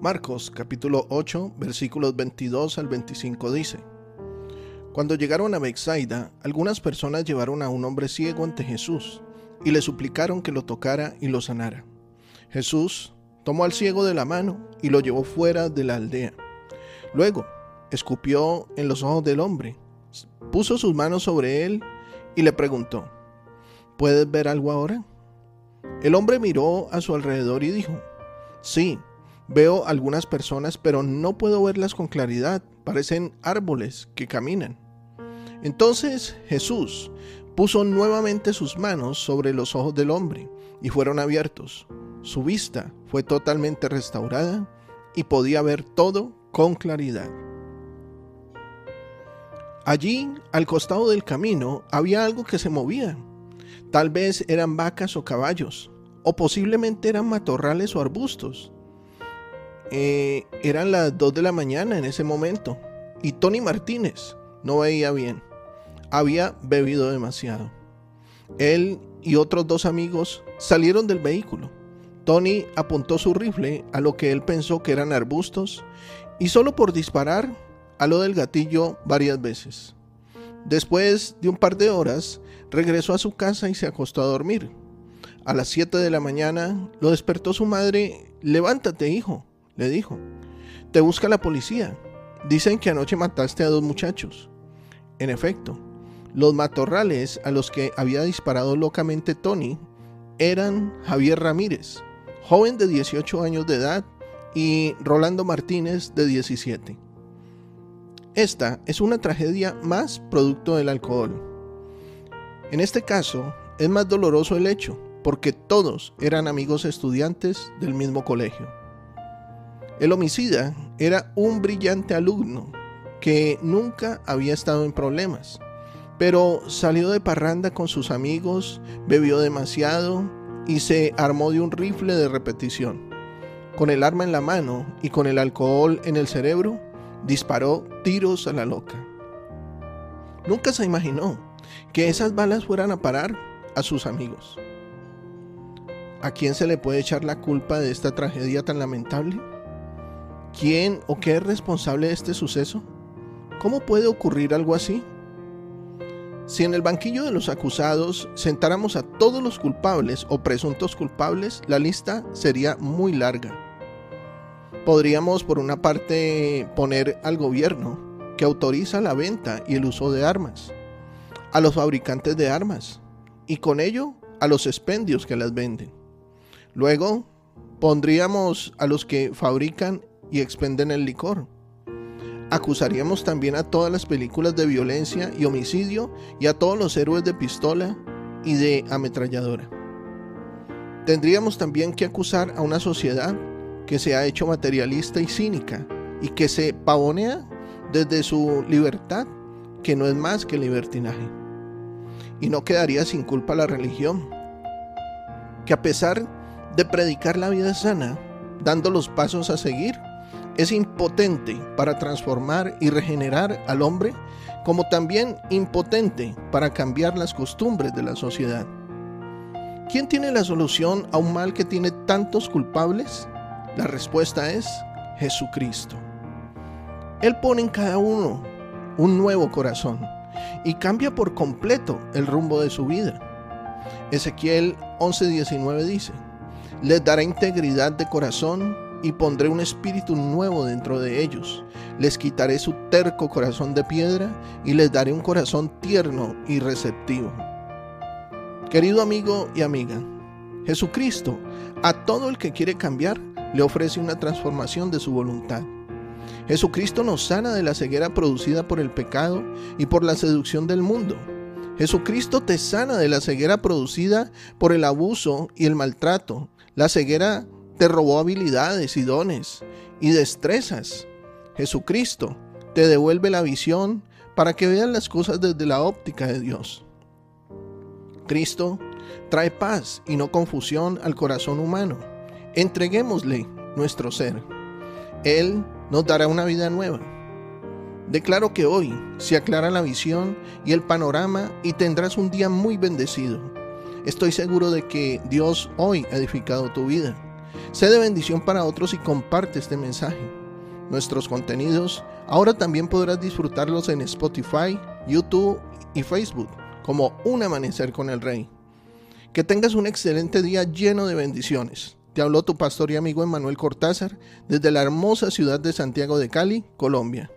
Marcos capítulo 8 versículos 22 al 25 dice, Cuando llegaron a Bethsaida, algunas personas llevaron a un hombre ciego ante Jesús y le suplicaron que lo tocara y lo sanara. Jesús tomó al ciego de la mano y lo llevó fuera de la aldea. Luego, escupió en los ojos del hombre, puso sus manos sobre él y le preguntó, ¿Puedes ver algo ahora? El hombre miró a su alrededor y dijo, Sí, Veo algunas personas, pero no puedo verlas con claridad. Parecen árboles que caminan. Entonces Jesús puso nuevamente sus manos sobre los ojos del hombre y fueron abiertos. Su vista fue totalmente restaurada y podía ver todo con claridad. Allí, al costado del camino, había algo que se movía. Tal vez eran vacas o caballos, o posiblemente eran matorrales o arbustos. Eh, eran las 2 de la mañana en ese momento y Tony Martínez no veía bien. Había bebido demasiado. Él y otros dos amigos salieron del vehículo. Tony apuntó su rifle a lo que él pensó que eran arbustos y solo por disparar a lo del gatillo varias veces. Después de un par de horas, regresó a su casa y se acostó a dormir. A las 7 de la mañana lo despertó su madre. Levántate, hijo le dijo. Te busca la policía. Dicen que anoche mataste a dos muchachos. En efecto, los matorrales a los que había disparado locamente Tony eran Javier Ramírez, joven de 18 años de edad, y Rolando Martínez, de 17. Esta es una tragedia más producto del alcohol. En este caso, es más doloroso el hecho, porque todos eran amigos estudiantes del mismo colegio. El homicida era un brillante alumno que nunca había estado en problemas, pero salió de parranda con sus amigos, bebió demasiado y se armó de un rifle de repetición. Con el arma en la mano y con el alcohol en el cerebro, disparó tiros a la loca. Nunca se imaginó que esas balas fueran a parar a sus amigos. ¿A quién se le puede echar la culpa de esta tragedia tan lamentable? ¿Quién o qué es responsable de este suceso? ¿Cómo puede ocurrir algo así? Si en el banquillo de los acusados sentáramos a todos los culpables o presuntos culpables, la lista sería muy larga. Podríamos, por una parte, poner al gobierno, que autoriza la venta y el uso de armas, a los fabricantes de armas, y con ello a los expendios que las venden. Luego, pondríamos a los que fabrican y expenden el licor. Acusaríamos también a todas las películas de violencia y homicidio y a todos los héroes de pistola y de ametralladora. Tendríamos también que acusar a una sociedad que se ha hecho materialista y cínica y que se pavonea desde su libertad, que no es más que libertinaje. Y no quedaría sin culpa la religión, que a pesar de predicar la vida sana, dando los pasos a seguir, es impotente para transformar y regenerar al hombre, como también impotente para cambiar las costumbres de la sociedad. ¿Quién tiene la solución a un mal que tiene tantos culpables? La respuesta es Jesucristo. Él pone en cada uno un nuevo corazón y cambia por completo el rumbo de su vida. Ezequiel 11:19 dice, les dará integridad de corazón y pondré un espíritu nuevo dentro de ellos. Les quitaré su terco corazón de piedra y les daré un corazón tierno y receptivo. Querido amigo y amiga, Jesucristo a todo el que quiere cambiar le ofrece una transformación de su voluntad. Jesucristo nos sana de la ceguera producida por el pecado y por la seducción del mundo. Jesucristo te sana de la ceguera producida por el abuso y el maltrato, la ceguera te robó habilidades y dones y destrezas. Jesucristo te devuelve la visión para que veas las cosas desde la óptica de Dios. Cristo trae paz y no confusión al corazón humano. Entreguémosle nuestro ser. Él nos dará una vida nueva. Declaro que hoy se aclara la visión y el panorama y tendrás un día muy bendecido. Estoy seguro de que Dios hoy ha edificado tu vida. Sé de bendición para otros y comparte este mensaje. Nuestros contenidos ahora también podrás disfrutarlos en Spotify, YouTube y Facebook como Un Amanecer con el Rey. Que tengas un excelente día lleno de bendiciones. Te habló tu pastor y amigo Emanuel Cortázar desde la hermosa ciudad de Santiago de Cali, Colombia.